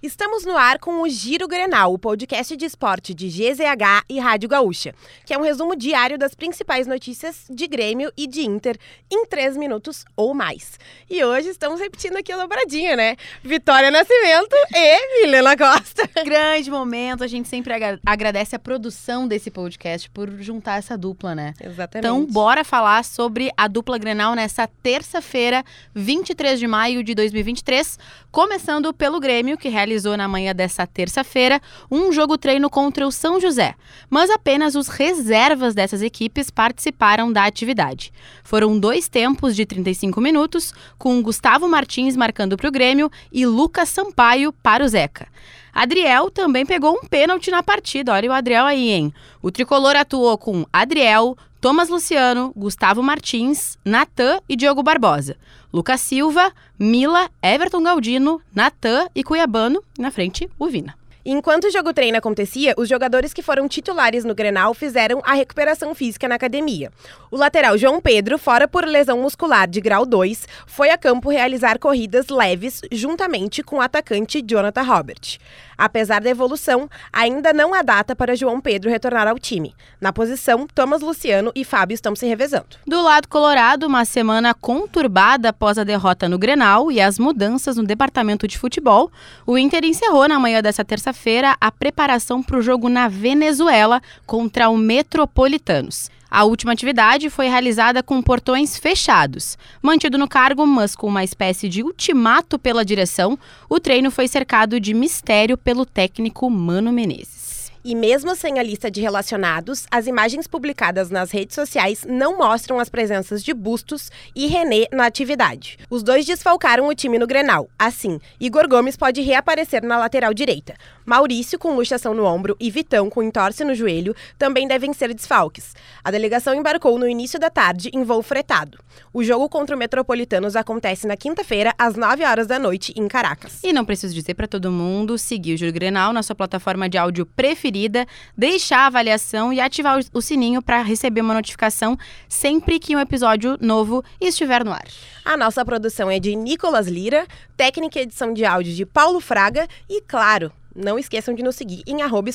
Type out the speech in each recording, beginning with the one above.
Estamos no ar com o Giro Grenal, o podcast de esporte de GZH e Rádio Gaúcha, que é um resumo diário das principais notícias de Grêmio e de Inter em três minutos ou mais. E hoje estamos repetindo aqui a dobradinha, né? Vitória Nascimento e Milena Costa. Grande momento, a gente sempre agra- agradece a produção desse podcast por juntar essa dupla, né? Exatamente. Então, bora falar sobre a dupla Grenal nessa terça-feira, 23 de maio de 2023, começando pelo Grêmio, que realizou na manhã dessa terça-feira um jogo treino contra o São José, mas apenas os reservas dessas equipes participaram da atividade. Foram dois tempos de 35 minutos, com Gustavo Martins marcando para o Grêmio e Lucas Sampaio para o Zeca. Adriel também pegou um pênalti na partida. Olha o Adriel aí, hein? O tricolor atuou com Adriel, Thomas Luciano, Gustavo Martins, Natan e Diogo Barbosa. Lucas Silva, Mila, Everton Galdino, Natan e Cuiabano. Na frente, o Vina. Enquanto o jogo treino acontecia, os jogadores que foram titulares no Grenal fizeram a recuperação física na academia. O lateral João Pedro, fora por lesão muscular de grau 2, foi a campo realizar corridas leves juntamente com o atacante Jonathan Robert. Apesar da evolução, ainda não há data para João Pedro retornar ao time. Na posição, Thomas Luciano e Fábio estão se revezando. Do lado colorado, uma semana conturbada após a derrota no Grenal e as mudanças no departamento de futebol, o Inter encerrou na manhã dessa terça-feira a preparação para o jogo na Venezuela contra o Metropolitanos. A última atividade foi realizada com portões fechados. Mantido no cargo, mas com uma espécie de ultimato pela direção, o treino foi cercado de mistério pelo técnico Mano Menezes. E mesmo sem a lista de relacionados, as imagens publicadas nas redes sociais não mostram as presenças de Bustos e René na atividade. Os dois desfalcaram o time no Grenal. Assim, Igor Gomes pode reaparecer na lateral direita. Maurício, com luxação no ombro, e Vitão, com entorse no joelho, também devem ser desfalques. A delegação embarcou no início da tarde em voo fretado. O jogo contra o Metropolitanos acontece na quinta-feira, às 9 horas da noite, em Caracas. E não preciso dizer para todo mundo seguir o Júlio Grenal na sua plataforma de áudio preferida, deixar a avaliação e ativar o sininho para receber uma notificação sempre que um episódio novo estiver no ar. A nossa produção é de Nicolas Lira, técnica e edição de áudio de Paulo Fraga e, claro, não esqueçam de nos seguir em arroba.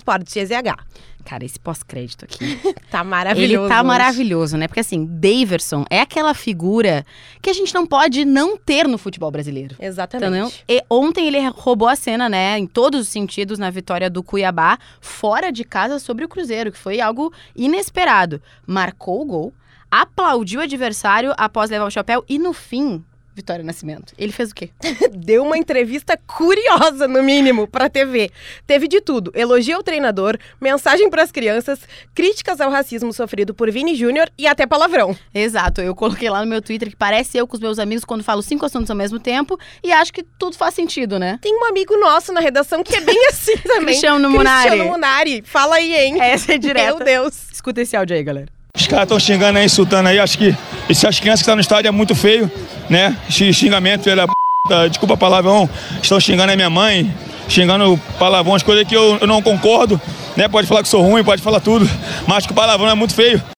Cara, esse pós-crédito aqui. Tá maravilhoso. Ele tá hoje. maravilhoso, né? Porque assim, Daverson é aquela figura que a gente não pode não ter no futebol brasileiro. Exatamente. Entendeu? E ontem ele roubou a cena, né, em todos os sentidos, na vitória do Cuiabá, fora de casa sobre o Cruzeiro, que foi algo inesperado. Marcou o gol, aplaudiu o adversário após levar o chapéu e, no fim, Vitória Nascimento. Ele fez o quê? Deu uma entrevista curiosa, no mínimo, pra TV. Teve de tudo: elogio ao treinador, mensagem pras crianças, críticas ao racismo sofrido por Vini Júnior e até palavrão. Exato, eu coloquei lá no meu Twitter que parece eu com os meus amigos quando falo cinco assuntos ao mesmo tempo e acho que tudo faz sentido, né? Tem um amigo nosso na redação que é bem assim também. Cristiano Munari. Cristiano Munari. Fala aí, hein? Essa é direta. Meu Deus. Escuta esse áudio aí, galera. Os caras estão xingando aí, insultando aí. Acho que essas crianças que estão no estádio é muito feio, né? Xingamento, ele é p... desculpa a palavrão, estão xingando a minha mãe, xingando palavrões, coisas que eu, eu não concordo, né? Pode falar que sou ruim, pode falar tudo, mas que o palavrão é muito feio.